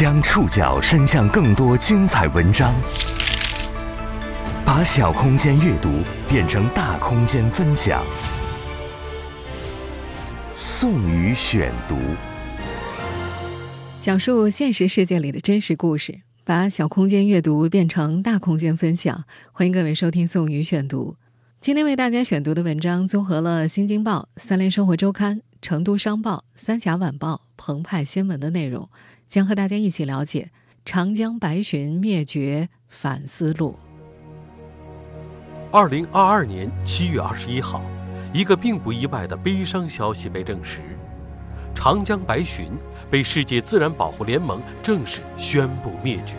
将触角伸向更多精彩文章，把小空间阅读变成大空间分享。宋宇选读，讲述现实世界里的真实故事，把小空间阅读变成大空间分享。欢迎各位收听宋宇选读。今天为大家选读的文章综合了《新京报》《三联生活周刊》《成都商报》《三峡晚报》《澎湃新闻》的内容，将和大家一起了解长江白鲟灭绝反思录。二零二二年七月二十一号，一个并不意外的悲伤消息被证实：长江白鲟被世界自然保护联盟正式宣布灭绝。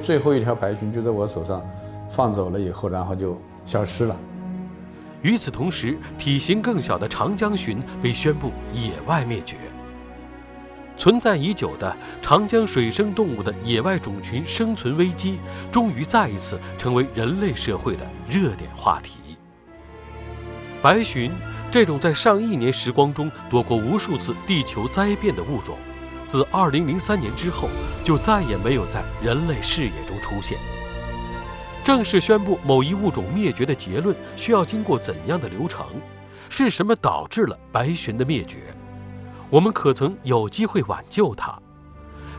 最后一条白鲟就在我手上放走了以后，然后就。消失了。与此同时，体型更小的长江鲟被宣布野外灭绝。存在已久的长江水生动物的野外种群生存危机，终于再一次成为人类社会的热点话题。白鲟这种在上亿年时光中躲过无数次地球灾变的物种，自2003年之后就再也没有在人类视野中出现。正式宣布某一物种灭绝的结论需要经过怎样的流程？是什么导致了白鲟的灭绝？我们可曾有机会挽救它？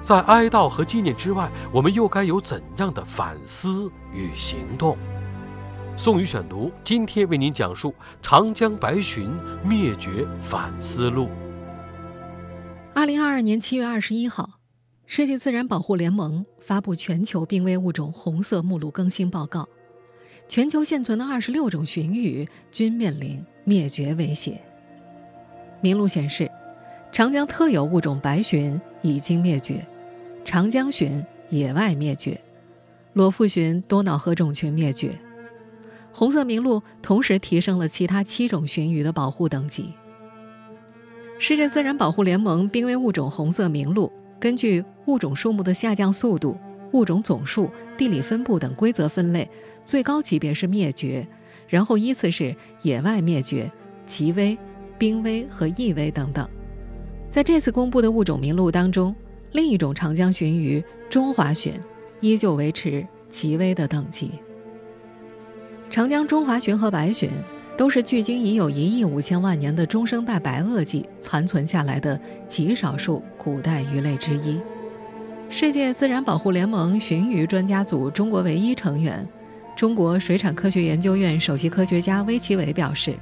在哀悼和纪念之外，我们又该有怎样的反思与行动？宋宇选读今天为您讲述《长江白鲟灭绝反思录》。二零二二年七月二十一号。世界自然保护联盟发布全球濒危物种红色目录更新报告，全球现存的二十六种鲟鱼均面临灭绝威胁。名录显示，长江特有物种白鲟已经灭绝，长江鲟野外灭绝，裸腹鲟多瑙河种群灭绝。红色名录同时提升了其他七种鲟鱼的保护等级。世界自然保护联盟濒危物种红色名录。根据物种数目的下降速度、物种总数、地理分布等规则分类，最高级别是灭绝，然后依次是野外灭绝、极危、濒危和易危等等。在这次公布的物种名录当中，另一种长江鲟鱼中华鲟依旧维持极危的等级。长江中华鲟和白鲟。都是距今已有一亿五千万年的中生代白垩纪残存下来的极少数古代鱼类之一。世界自然保护联盟鲟鱼专家组中国唯一成员、中国水产科学研究院首席科学家魏其伟表示：“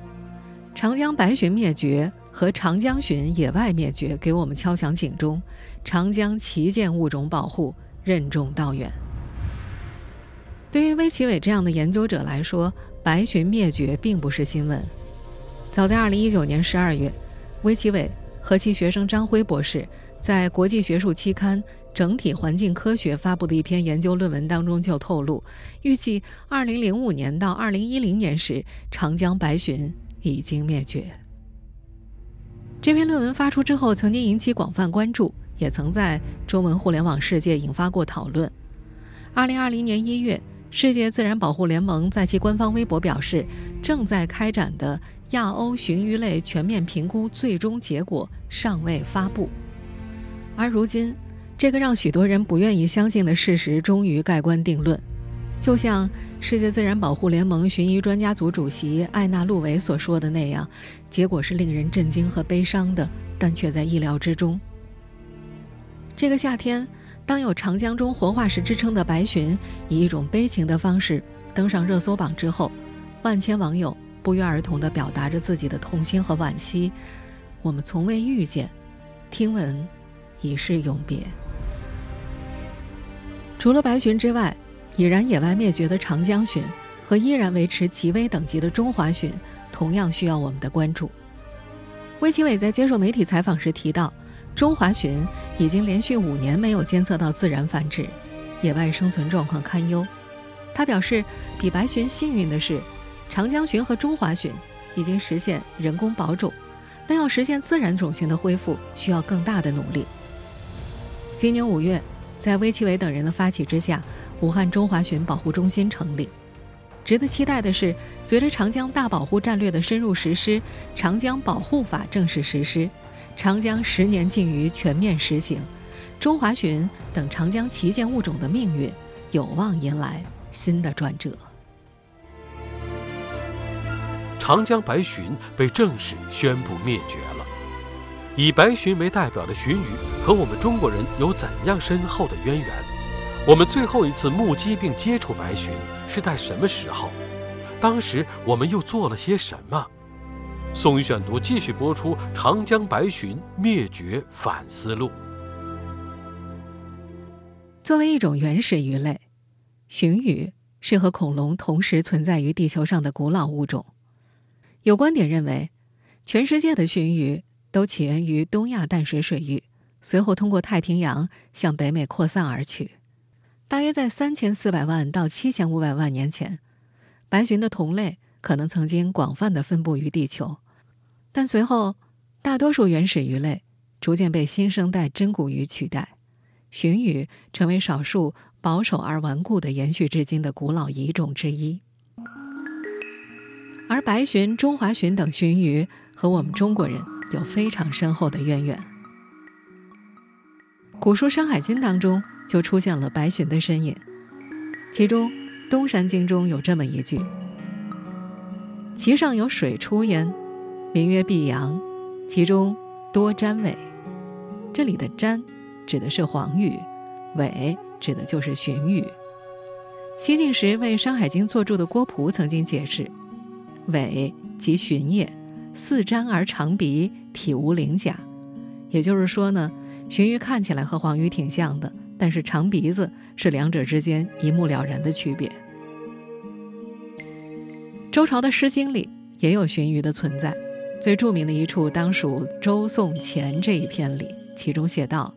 长江白鲟灭绝和长江鲟野外灭绝给我们敲响警钟，长江旗舰物种保护任重道远。”对于魏奇伟这样的研究者来说，白鲟灭绝并不是新闻。早在2019年12月，魏其伟和其学生张辉博士在国际学术期刊《整体环境科学》发布的一篇研究论文当中就透露，预计2005年到2010年时，长江白鲟已经灭绝。这篇论文发出之后，曾经引起广泛关注，也曾在中文互联网世界引发过讨论。2020年1月。世界自然保护联盟在其官方微博表示，正在开展的亚欧鲟鱼类全面评估最终结果尚未发布。而如今，这个让许多人不愿意相信的事实终于盖棺定论。就像世界自然保护联盟鲟鱼专家组主席艾纳路维所说的那样，结果是令人震惊和悲伤的，但却在意料之中。这个夏天。当有长江中活化石之称的白鲟以一种悲情的方式登上热搜榜之后，万千网友不约而同地表达着自己的痛心和惋惜。我们从未遇见，听闻已是永别。除了白鲟之外，已然野外灭绝的长江鲟和依然维持极危等级的中华鲟，同样需要我们的关注。魏其伟在接受媒体采访时提到。中华鲟已经连续五年没有监测到自然繁殖，野外生存状况堪忧。他表示，比白鲟幸运的是，长江鲟和中华鲟已经实现人工保种，但要实现自然种群的恢复，需要更大的努力。今年五月，在魏其伟等人的发起之下，武汉中华鲟保护中心成立。值得期待的是，随着长江大保护战略的深入实施，长江保护法正式实施。长江十年禁渔全面实行，中华鲟等长江旗舰物种的命运有望迎来新的转折。长江白鲟被正式宣布灭绝了。以白鲟为代表的鲟鱼和我们中国人有怎样深厚的渊源？我们最后一次目击并接触白鲟是在什么时候？当时我们又做了些什么？宋宇选读继续播出《长江白鲟灭绝反思录》。作为一种原始鱼类，鲟鱼是和恐龙同时存在于地球上的古老物种。有观点认为，全世界的鲟鱼都起源于东亚淡水水域，随后通过太平洋向北美扩散而去。大约在三千四百万到七千五百万年前。白鲟的同类可能曾经广泛的分布于地球，但随后大多数原始鱼类逐渐被新生代真骨鱼取代，鲟鱼成为少数保守而顽固的延续至今的古老遗种之一。而白鲟、中华鲟等鲟鱼和我们中国人有非常深厚的渊源。古书《山海经》当中就出现了白鲟的身影，其中。东山经中有这么一句：“其上有水出焉，名曰碧阳，其中多瞻尾。”这里的“瞻”指的是黄鱼，“尾”指的就是鲟鱼。西晋时为《山海经》作注的郭璞曾经解释：“尾即鲟也，似瞻而长鼻，体无鳞甲。”也就是说呢，鲟鱼看起来和黄鱼挺像的。但是长鼻子是两者之间一目了然的区别。周朝的《诗经》里也有鲟鱼的存在，最著名的一处当属《周颂钱》这一篇里，其中写道：“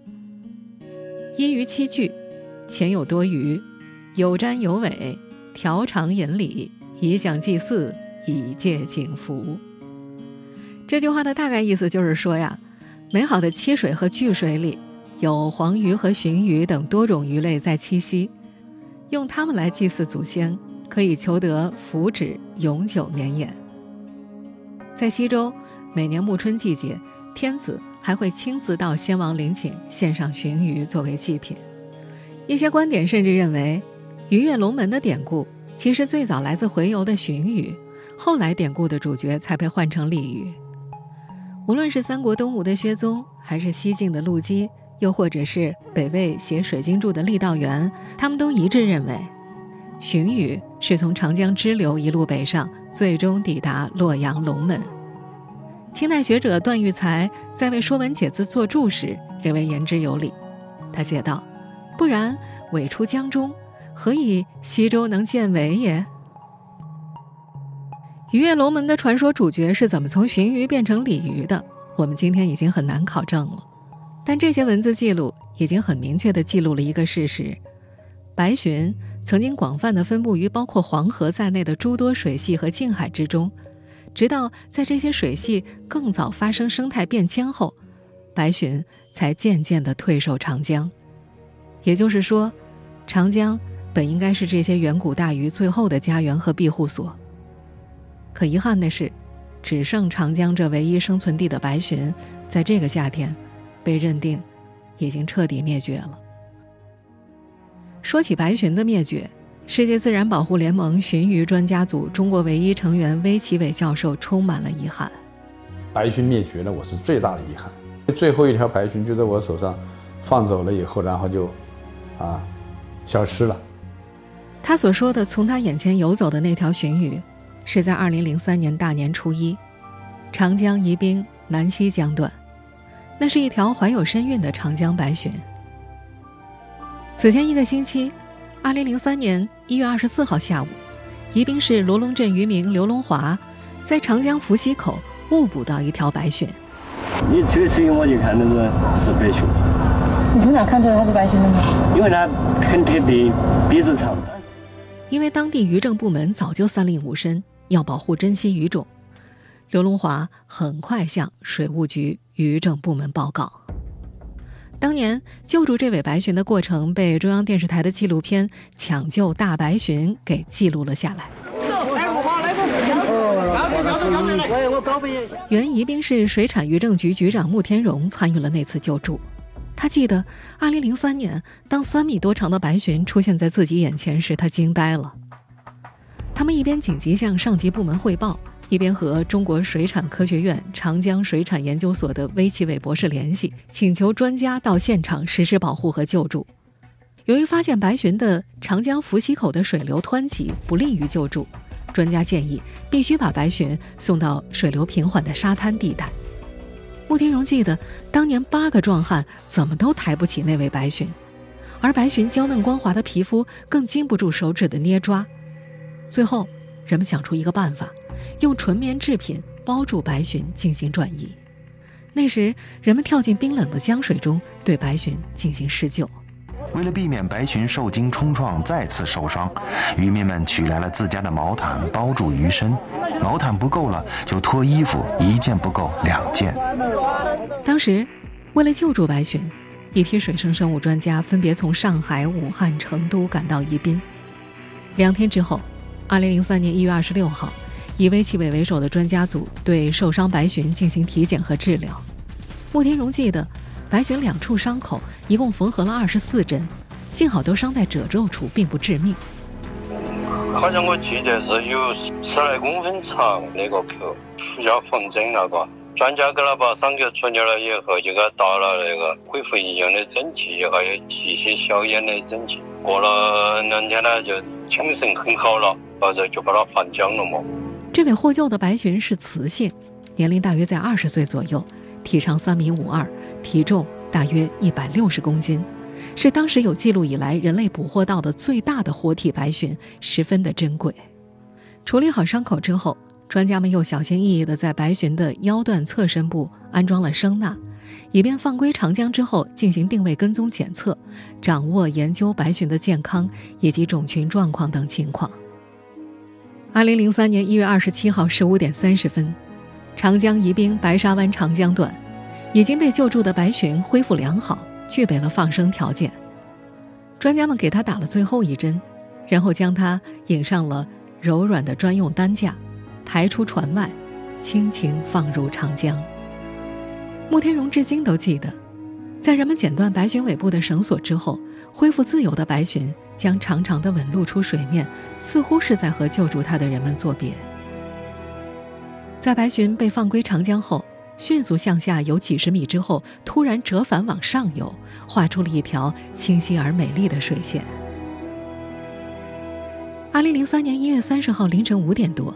因鱼七句，前有多鱼，有瞻有尾，条长引礼，以享祭祀，以借景福。”这句话的大概意思就是说呀，美好的七水和巨水里。有黄鱼和鲟鱼等多种鱼类在栖息，用它们来祭祀祖先，可以求得福祉永久绵延。在西周，每年暮春季节，天子还会亲自到先王陵寝献上鲟鱼作为祭品。一些观点甚至认为，鱼跃龙门的典故其实最早来自回游的鲟鱼，后来典故的主角才被换成鲤鱼。无论是三国东吴的薛宗，还是西晋的陆机。又或者是北魏写《水经注》的郦道元，他们都一致认为，荀彧是从长江支流一路北上，最终抵达洛阳龙门。清代学者段玉裁在为《说文解字》作注时，认为言之有理。他写道：“不然，尾出江中，何以西周能见尾也？”鱼跃龙门的传说主角是怎么从荀彧变成鲤鱼的？我们今天已经很难考证了。但这些文字记录已经很明确地记录了一个事实：白鲟曾经广泛地分布于包括黄河在内的诸多水系和近海之中，直到在这些水系更早发生生态变迁后，白鲟才渐渐地退守长江。也就是说，长江本应该是这些远古大鱼最后的家园和庇护所。可遗憾的是，只剩长江这唯一生存地的白鲟，在这个夏天。被认定已经彻底灭绝了。说起白鲟的灭绝，世界自然保护联盟鲟鱼专家组中国唯一成员威奇伟教授充满了遗憾。白鲟灭绝了，我是最大的遗憾。最后一条白鲟就在我手上放走了以后，然后就啊消失了。他所说的从他眼前游走的那条鲟鱼，是在2003年大年初一，长江宜宾南溪江段。那是一条怀有身孕的长江白鲟。此前一个星期，二零零三年一月二十四号下午，宜宾市罗龙镇渔民刘龙华在长江伏溪口误捕到一条白鲟。你这个声音我就看那是是白鲟。你从哪看出来它是白鲟的呢？因为它很特别，鼻子长。因为当地渔政部门早就三令五申要保护珍稀鱼种，刘龙华很快向水务局。渔政部门报告，当年救助这尾白鲟的过程被中央电视台的纪录片《抢救大白鲟》给记录了下来。原宜宾市水产渔政局局长穆天荣参与了那次救助，他记得2003年，当三米多长的白鲟出现在自己眼前时，他惊呆了。他们一边紧急向上级部门汇报，一边和中国水产科学院长江水产研究所的微启伟博士联系，请求专家到现场实施保护和救助。由于发现白鲟的长江伏溪口的水流湍急，不利于救助，专家建议必须把白鲟送到水流平缓的沙滩地带。穆天荣记得，当年八个壮汉怎么都抬不起那位白鲟，而白鲟娇嫩光滑的皮肤更经不住手指的捏抓。最后，人们想出一个办法，用纯棉制品包住白鲟进行转移。那时，人们跳进冰冷的江水中，对白鲟进行施救。为了避免白鲟受惊冲撞再次受伤，渔民们取来了自家的毛毯包住鱼身。毛毯不够了，就脱衣服，一件不够两件。当时，为了救助白鲟，一批水生生物专家分别从上海、武汉、成都赶到宜宾。两天之后二零零三年一月二十六号，以微启伟为首的专家组对受伤白鲟进行体检和治疗。穆天荣记得。白鲟两处伤口一共缝合了二十四针，幸好都伤在褶皱处，并不致命。好像我记得是有十来公分长那个口，要缝针那个。专家给他把伤口处理了以后，就给他打了那个恢复营养的针剂，还有一些消炎的针剂。过了两天呢，就精神很好了，然后就把他放江了嘛。这位获救的白鲟是雌性，年龄大约在二十岁左右，体长三米五二。体重大约一百六十公斤，是当时有记录以来人类捕获到的最大的活体白鲟，十分的珍贵。处理好伤口之后，专家们又小心翼翼地在白鲟的腰段侧身部安装了声呐，以便放归长江之后进行定位跟踪检测，掌握研究白鲟的健康以及种群状况等情况。二零零三年一月二十七号十五点三十分，长江宜宾白沙湾长江段。已经被救助的白鲟恢复良好，具备了放生条件。专家们给他打了最后一针，然后将他引上了柔软的专用担架，抬出船外，轻轻放入长江。穆天荣至今都记得，在人们剪断白鲟尾部的绳索之后，恢复自由的白鲟将长长的吻露出水面，似乎是在和救助他的人们作别。在白鲟被放归长江后。迅速向下游几十米之后，突然折返往上游，画出了一条清晰而美丽的水线。二零零三年一月三十号凌晨五点多，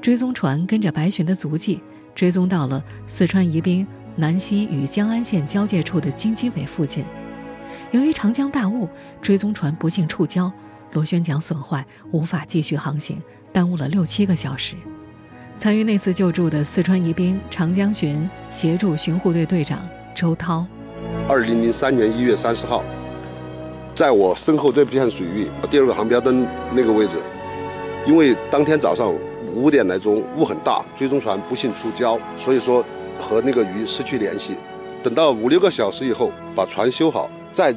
追踪船跟着白鲟的足迹，追踪到了四川宜宾南溪与江安县交界处的金鸡尾附近。由于长江大雾，追踪船不幸触礁，螺旋桨损坏，无法继续航行，耽误了六七个小时。参与那次救助的四川宜宾长江巡协助巡护队队长周涛。二零零三年一月三十号，在我身后这片水域第二个航标灯那个位置，因为当天早上五点来钟雾很大，追踪船不幸触礁，所以说和那个鱼失去联系。等到五六个小时以后，把船修好，再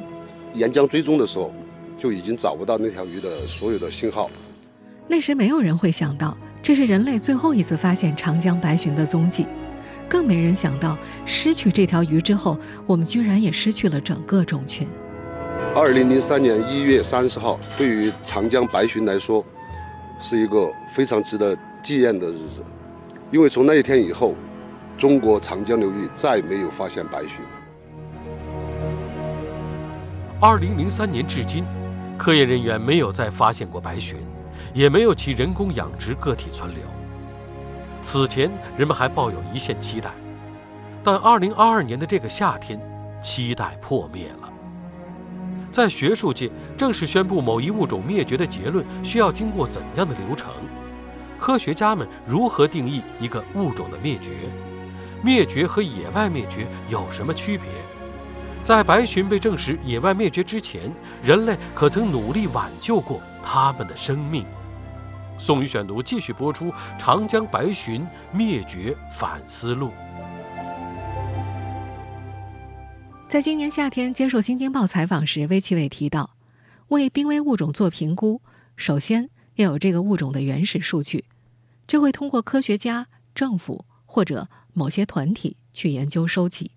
沿江追踪的时候，就已经找不到那条鱼的所有的信号。那时没有人会想到。这是人类最后一次发现长江白鲟的踪迹，更没人想到，失去这条鱼之后，我们居然也失去了整个种群。二零零三年一月三十号，对于长江白鲟来说，是一个非常值得纪念的日子，因为从那一天以后，中国长江流域再没有发现白鲟。二零零三年至今，科研人员没有再发现过白鲟。也没有其人工养殖个体存留。此前，人们还抱有一线期待，但2022年的这个夏天，期待破灭了。在学术界，正式宣布某一物种灭绝的结论需要经过怎样的流程？科学家们如何定义一个物种的灭绝？灭绝和野外灭绝有什么区别？在白鲟被证实野外灭绝之前，人类可曾努力挽救过它们的生命？宋宇选读继续播出《长江白鲟灭绝反思录》。在今年夏天接受《新京报》采访时，魏启伟提到，为濒危物种做评估，首先要有这个物种的原始数据，这会通过科学家、政府或者某些团体去研究收集，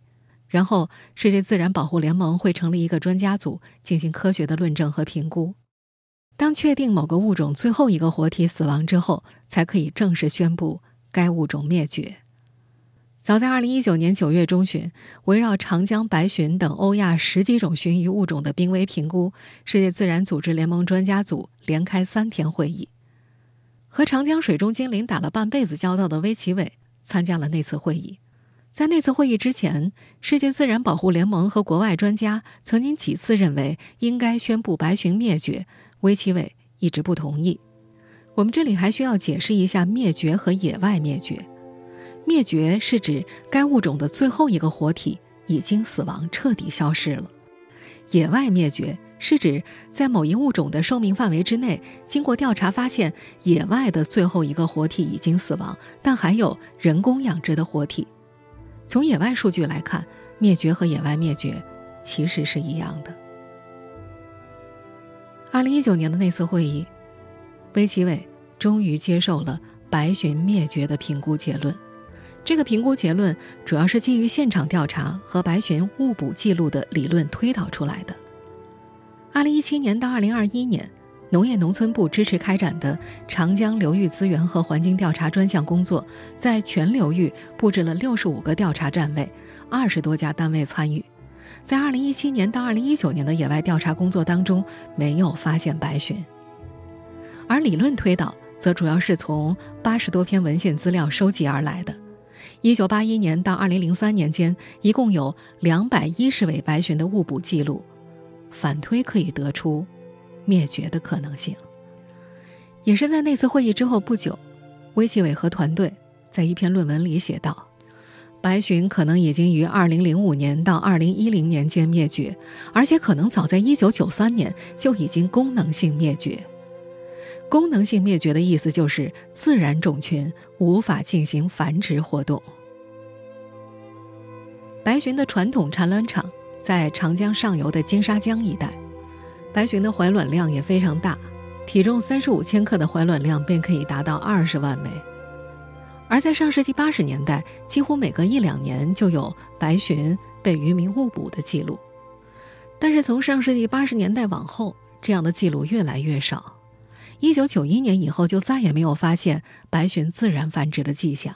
然后世界自然保护联盟会成立一个专家组进行科学的论证和评估。当确定某个物种最后一个活体死亡之后，才可以正式宣布该物种灭绝。早在2019年9月中旬，围绕长江白鲟等欧亚十几种鲟鱼物种的濒危评估，世界自然组织联盟专家组连开三天会议。和长江水中精灵打了半辈子交道的威奇伟参加了那次会议。在那次会议之前，世界自然保护联盟和国外专家曾经几次认为应该宣布白鲟灭绝。威奇伟一直不同意。我们这里还需要解释一下灭绝和野外灭绝。灭绝是指该物种的最后一个活体已经死亡，彻底消失了；野外灭绝是指在某一物种的寿命范围之内，经过调查发现野外的最后一个活体已经死亡，但还有人工养殖的活体。从野外数据来看，灭绝和野外灭绝其实是一样的。二零一九年的那次会议，威奇伟终于接受了白鲟灭绝的评估结论。这个评估结论主要是基于现场调查和白鲟误捕记录的理论推导出来的。二零一七年到二零二一年，农业农村部支持开展的长江流域资源和环境调查专项工作，在全流域布置了六十五个调查站位，二十多家单位参与。在2017年到2019年的野外调查工作当中，没有发现白鲟，而理论推导则主要是从八十多篇文献资料收集而来的。1981年到2003年间，一共有两百一十尾白鲟的误捕记录，反推可以得出灭绝的可能性。也是在那次会议之后不久，威奇伟和团队在一篇论文里写道。白鲟可能已经于2005年到2010年间灭绝，而且可能早在1993年就已经功能性灭绝。功能性灭绝的意思就是自然种群无法进行繁殖活动。白鲟的传统产卵场在长江上游的金沙江一带，白鲟的怀卵量也非常大，体重35千克的怀卵量便可以达到20万枚。而在上世纪八十年代，几乎每隔一两年就有白鲟被渔民误捕的记录。但是从上世纪八十年代往后，这样的记录越来越少。一九九一年以后，就再也没有发现白鲟自然繁殖的迹象。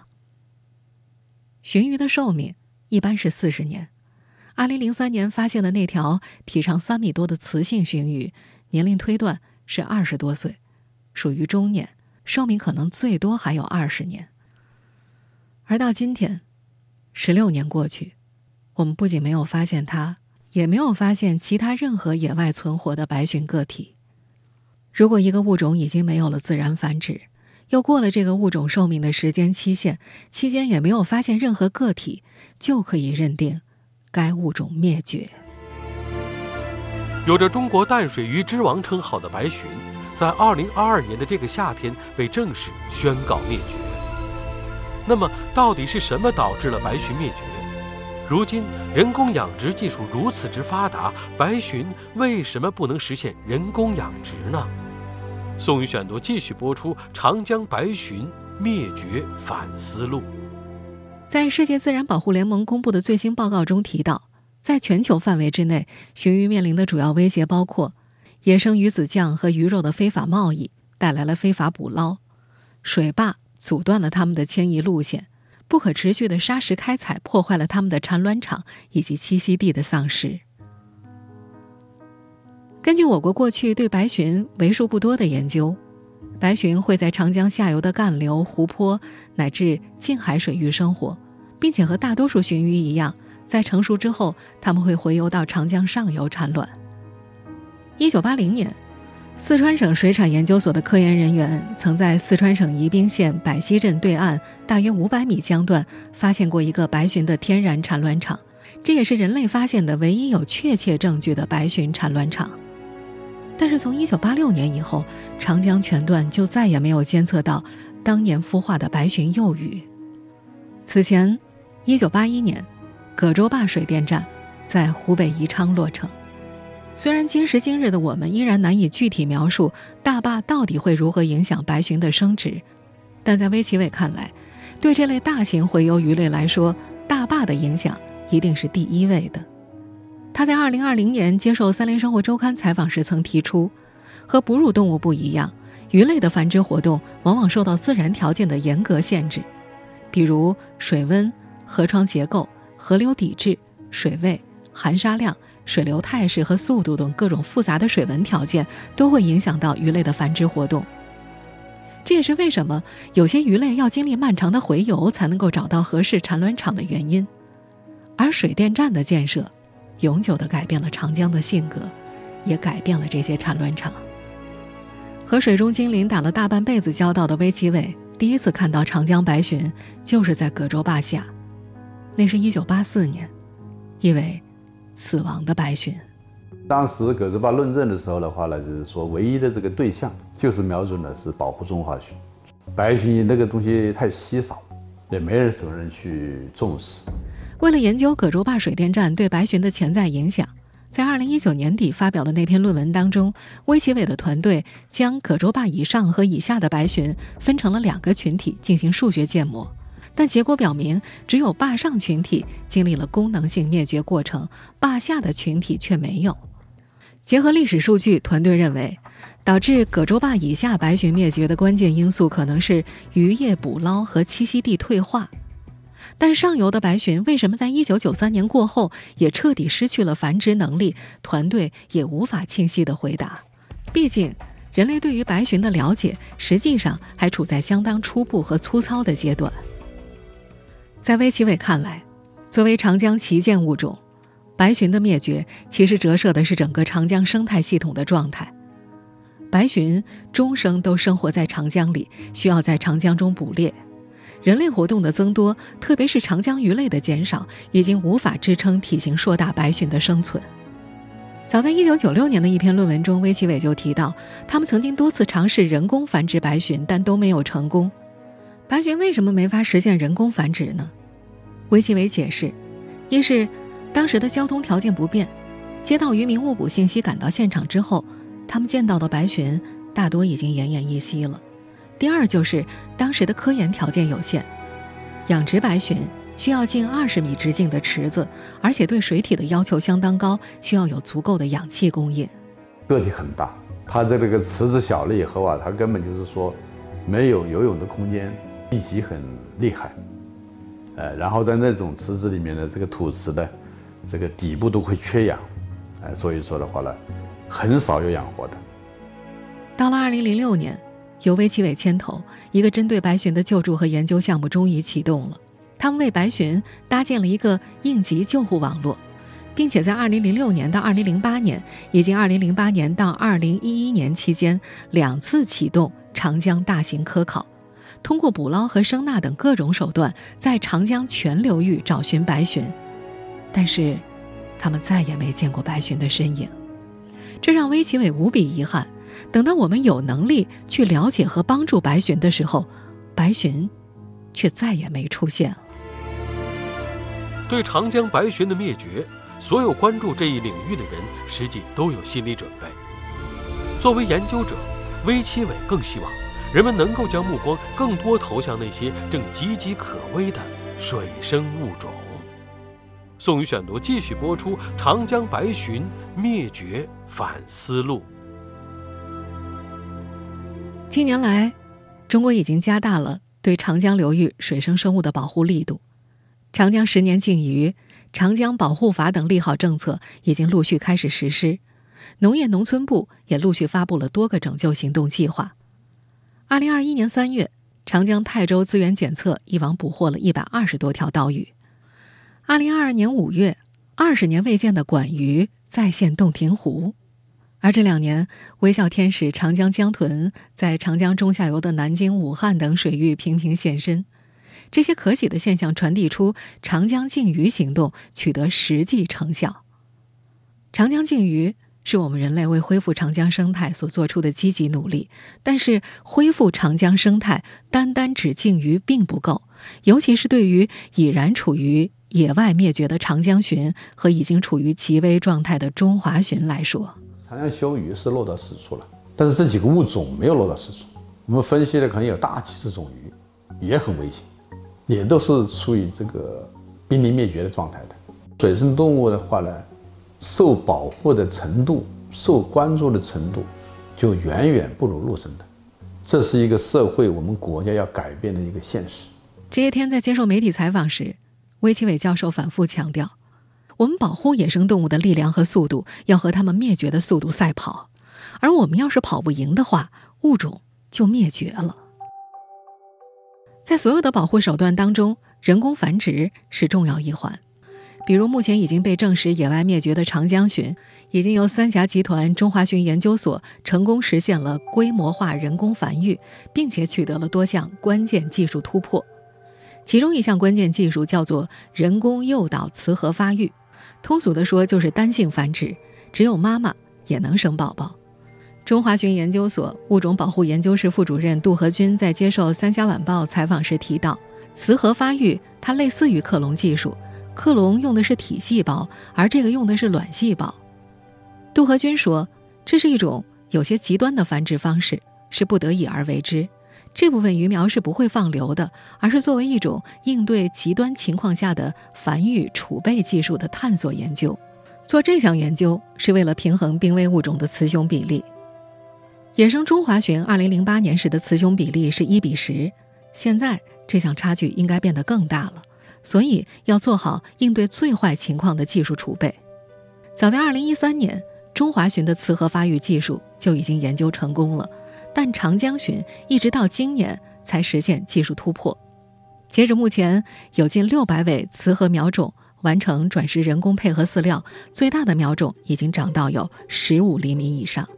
鲟鱼的寿命一般是四十年。二零零三年发现的那条体长三米多的雌性鲟鱼，年龄推断是二十多岁，属于中年，寿命可能最多还有二十年。而到今天，十六年过去，我们不仅没有发现它，也没有发现其他任何野外存活的白鲟个体。如果一个物种已经没有了自然繁殖，又过了这个物种寿命的时间期限，期间也没有发现任何个体，就可以认定该物种灭绝。有着“中国淡水鱼之王”称号的白鲟，在二零二二年的这个夏天被正式宣告灭绝。那么，到底是什么导致了白鲟灭绝？如今人工养殖技术如此之发达，白鲟为什么不能实现人工养殖呢？宋宇选读继续播出《长江白鲟灭绝反思录》。在世界自然保护联盟公布的最新报告中提到，在全球范围之内，鲟鱼面临的主要威胁包括野生鱼子酱和鱼肉的非法贸易，带来了非法捕捞、水坝。阻断了它们的迁移路线，不可持续的砂石开采破坏了它们的产卵场以及栖息地的丧失。根据我国过去对白鲟为数不多的研究，白鲟会在长江下游的干流、湖泊乃至近海水域生活，并且和大多数鲟鱼一样，在成熟之后，它们会回游到长江上游产卵。一九八零年。四川省水产研究所的科研人员曾在四川省宜宾县百溪镇对岸大约五百米江段发现过一个白鲟的天然产卵场，这也是人类发现的唯一有确切证据的白鲟产卵场。但是从1986年以后，长江全段就再也没有监测到当年孵化的白鲟幼鱼。此前，1981年，葛洲坝水电站在湖北宜昌落成。虽然今时今日的我们依然难以具体描述大坝到底会如何影响白鲟的生殖，但在威奇伟看来，对这类大型洄游鱼类来说，大坝的影响一定是第一位的。他在2020年接受《三联生活周刊》采访时曾提出，和哺乳动物不一样，鱼类的繁殖活动往往受到自然条件的严格限制，比如水温、河床结构、河流底质、水位、含沙量、水流态势和速度等各种复杂的水文条件都会影响到鱼类的繁殖活动。这也是为什么有些鱼类要经历漫长的洄游才能够找到合适产卵场的原因。而水电站的建设，永久地改变了长江的性格，也改变了这些产卵场。和水中精灵打了大半辈子交道的魏其伟，第一次看到长江白鲟，就是在葛洲坝下。那是一九八四年，一尾死亡的白鲟。当时葛洲坝论证的时候的话呢，就是说唯一的这个对象就是瞄准的是保护中华鲟，白鲟那个东西太稀少，也没人什么人去重视。为了研究葛洲坝水电站对白鲟的潜在影响，在二零一九年底发表的那篇论文当中，魏其伟的团队将葛洲坝以上和以下的白鲟分成了两个群体进行数学建模，但结果表明，只有坝上群体经历了功能性灭绝过程，坝下的群体却没有。结合历史数据，团队认为，导致葛洲坝以下白鲟灭绝的关键因素可能是渔业捕捞和栖息地退化。但上游的白鲟为什么在一九九三年过后也彻底失去了繁殖能力？团队也无法清晰的回答。毕竟，人类对于白鲟的了解实际上还处在相当初步和粗糙的阶段。在魏其伟看来，作为长江旗舰物种，白鲟的灭绝其实折射的是整个长江生态系统的状态。白鲟终生都生活在长江里，需要在长江中捕猎。人类活动的增多，特别是长江鱼类的减少，已经无法支撑体型硕大白鲟的生存。早在1996年的一篇论文中，魏其伟就提到，他们曾经多次尝试人工繁殖白鲟，但都没有成功。白鲟为什么没法实现人工繁殖呢？魏其伟解释，一是当时的交通条件不便，接到渔民误捕信息赶到现场之后，他们见到的白鲟大多已经奄奄一息了。第二就是当时的科研条件有限，养殖白鲟需要近二十米直径的池子，而且对水体的要求相当高，需要有足够的氧气供应。个体很大，它在这个池子小了以后啊，它根本就是说没有游泳的空间，密集很厉害，呃，然后在那种池子里面的这个土池的这个底部都会缺氧，哎，所以说的话呢，很少有养活的。到了二零零六年。由魏奇伟牵头，一个针对白鲟的救助和研究项目终于启动了。他们为白鲟搭建了一个应急救护网络，并且在2006年到2008年以及2008年到2011年期间两次启动长江大型科考，通过捕捞和声呐等各种手段，在长江全流域找寻白鲟。但是，他们再也没见过白鲟的身影，这让魏奇伟无比遗憾。等到我们有能力去了解和帮助白鲟的时候，白鲟却再也没出现了。对长江白鲟的灭绝，所有关注这一领域的人实际都有心理准备。作为研究者，魏其伟更希望人们能够将目光更多投向那些正岌岌可危的水生物种。宋宇选读继续播出《长江白鲟灭绝反思录》。近年来，中国已经加大了对长江流域水生生物的保护力度。长江十年禁渔、长江保护法等利好政策已经陆续开始实施，农业农村部也陆续发布了多个拯救行动计划。二零二一年三月，长江泰州资源检测一网捕获了一百二十多条岛屿。二零二二年五月，二十年未见的管鱼再现洞庭湖。而这两年，微笑天使长江江豚在长江中下游的南京、武汉等水域频频现身，这些可喜的现象传递出长江禁渔行动取得实际成效。长江禁渔是我们人类为恢复长江生态所做出的积极努力，但是恢复长江生态单单只禁渔并不够，尤其是对于已然处于野外灭绝的长江鲟和已经处于极危状态的中华鲟来说。长江休渔是落到实处了，但是这几个物种没有落到实处。我们分析的可能有大几十种鱼，也很危险，也都是处于这个濒临灭绝的状态的。水生动物的话呢，受保护的程度、受关注的程度，就远远不如陆生的。这是一个社会我们国家要改变的一个现实。这些天在接受媒体采访时，魏其伟教授反复强调，我们保护野生动物的力量和速度要和它们灭绝的速度赛跑，而我们要是跑不赢的话，物种就灭绝了。在所有的保护手段当中，人工繁殖是重要一环。比如，目前已经被证实野外灭绝的长江鲟，已经由三峡集团中华鲟研究所成功实现了规模化人工繁育，并且取得了多项关键技术突破。其中一项关键技术叫做人工诱导雌核发育，通俗的说就是单性繁殖，只有妈妈也能生宝宝。中华鲟研究所物种保护研究室副主任杜和军在接受《三峡晚报》采访时提到，雌核发育它类似于克隆技术。克隆用的是体细胞，而这个用的是卵细胞。杜和军说，这是一种有些极端的繁殖方式，是不得已而为之。这部分鱼苗是不会放流的，而是作为一种应对极端情况下的繁育储备技术的探索研究。做这项研究是为了平衡濒危物种的雌雄比例。野生中华鲟2008年时的雌雄比例是一比十，现在这项差距应该变得更大了。所以要做好应对最坏情况的技术储备。早在2013年，中华鲟的雌核发育技术就已经研究成功了，但长江鲟一直到今年才实现技术突破。截至目前，有近600尾雌核苗种完成转世人工配合饲料，最大的苗种已经长到有15厘米以上。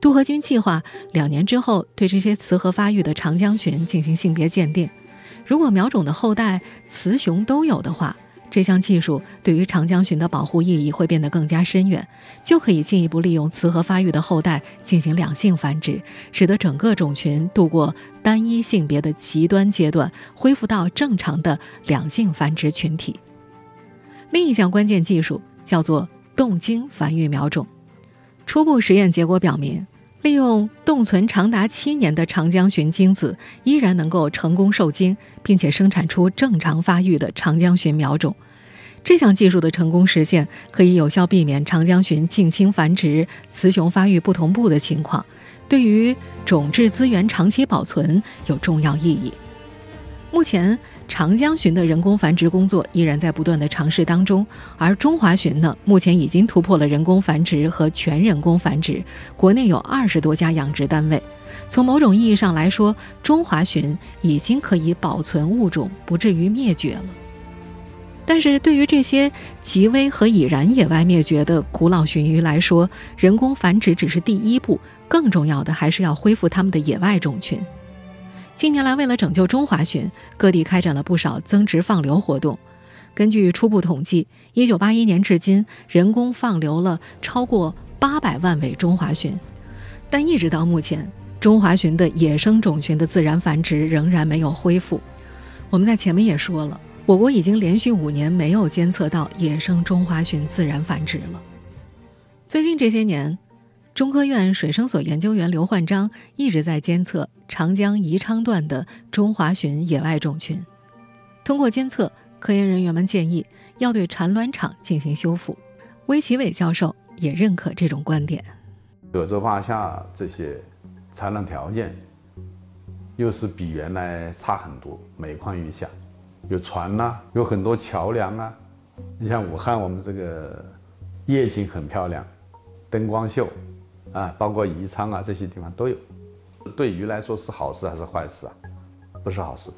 杜和军计划两年之后对这些雌核发育的长江鲟进行性别鉴定。如果苗种的后代雌雄都有的话，这项技术对于长江鲟的保护意义会变得更加深远，就可以进一步利用雌核发育的后代进行两性繁殖，使得整个种群度过单一性别的极端阶段，恢复到正常的两性繁殖群体。另一项关键技术叫做冻精繁育苗种，初步实验结果表明。利用冻存长达七年的长江鲟精子，依然能够成功受精，并且生产出正常发育的长江鲟苗种。这项技术的成功实现，可以有效避免长江鲟近亲繁殖、雌雄发育不同步的情况，对于种质资源长期保存有重要意义。目前，长江鲟的人工繁殖工作依然在不断的尝试当中，而中华鲟呢，目前已经突破了人工繁殖和全人工繁殖，国内有二十多家养殖单位。从某种意义上来说，中华鲟已经可以保存物种不至于灭绝了。但是对于这些极危和已然野外灭绝的古老鲟鱼来说，人工繁殖只是第一步，更重要的还是要恢复它们的野外种群。近年来，为了拯救中华鲟，各地开展了不少增殖放流活动。根据初步统计，1981年至今，人工放流了超过800万尾中华鲟。但一直到目前，中华鲟的野生种群的自然繁殖仍然没有恢复。我们在前面也说了，我国已经连续五年没有监测到野生中华鲟自然繁殖了。最近这些年，中科院水生所研究员刘焕章一直在监测长江宜昌段的中华鲟野外种群。通过监测，科研人员们建议要对产卵场进行修复。魏其伟教授也认可这种观点。葛洲坝下这些产卵条件，又是比原来差很多，每况愈下。有船呐，有很多桥梁啊。你像武汉，我们这个夜景很漂亮，灯光秀。啊，包括宜昌啊这些地方都有，对鱼来说是好事还是坏事啊？不是好事。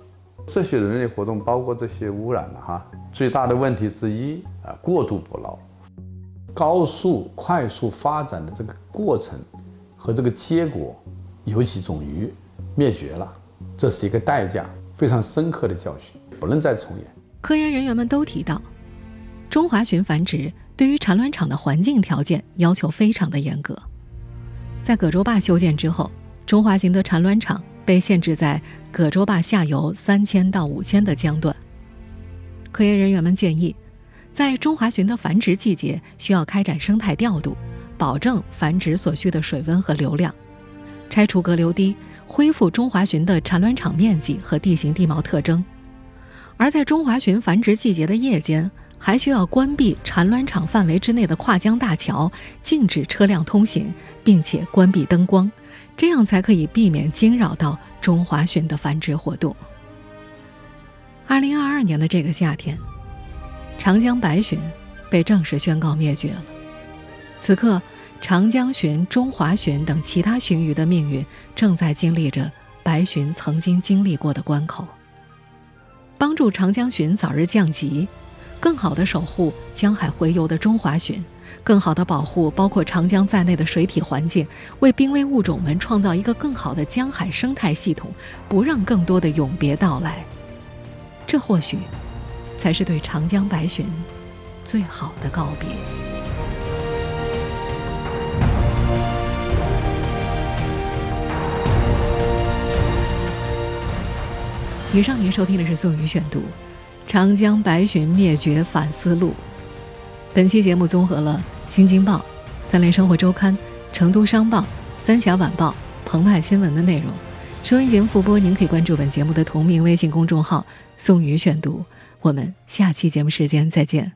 这些人类活动，包括这些污染了哈，最大的问题之一啊，过度捕捞，高速快速发展的这个过程和这个结果，有几种鱼灭绝了，这是一个代价，非常深刻的教训，不能再重演。科研人员们都提到，中华鲟繁殖对于产卵场的环境条件要求非常的严格。在葛洲坝修建之后，中华鲟的产卵场被限制在葛洲坝下游三千到五千的江段。科研人员们建议，在中华鲟的繁殖季节需要开展生态调度，保证繁殖所需的水温和流量，拆除隔流堤，恢复中华鲟的产卵场面积和地形地貌特征。而在中华鲟繁殖季节的夜间，还需要关闭产卵场范围之内的跨江大桥，禁止车辆通行，并且关闭灯光，这样才可以避免惊扰到中华鲟的繁殖活动。二零二二年的这个夏天，长江白鲟被正式宣告灭绝了。此刻，长江鲟、中华鲟等其他鲟鱼的命运正在经历着白鲟曾经经历过的关口。帮助长江鲟早日降级，更好地守护江海洄游的中华鲟，更好地保护包括长江在内的水体环境，为濒危物种们创造一个更好的江海生态系统，不让更多的永别到来。这或许，才是对长江白鲟最好的告别。以上您收听的是宋宇选读《长江白鲟灭绝反思录》。本期节目综合了《新京报》《三联生活周刊》《成都商报》《三峡晚报》《澎湃新闻》的内容。收音节目复播，您可以关注本节目的同名微信公众号“宋宇选读”。我们下期节目时间再见。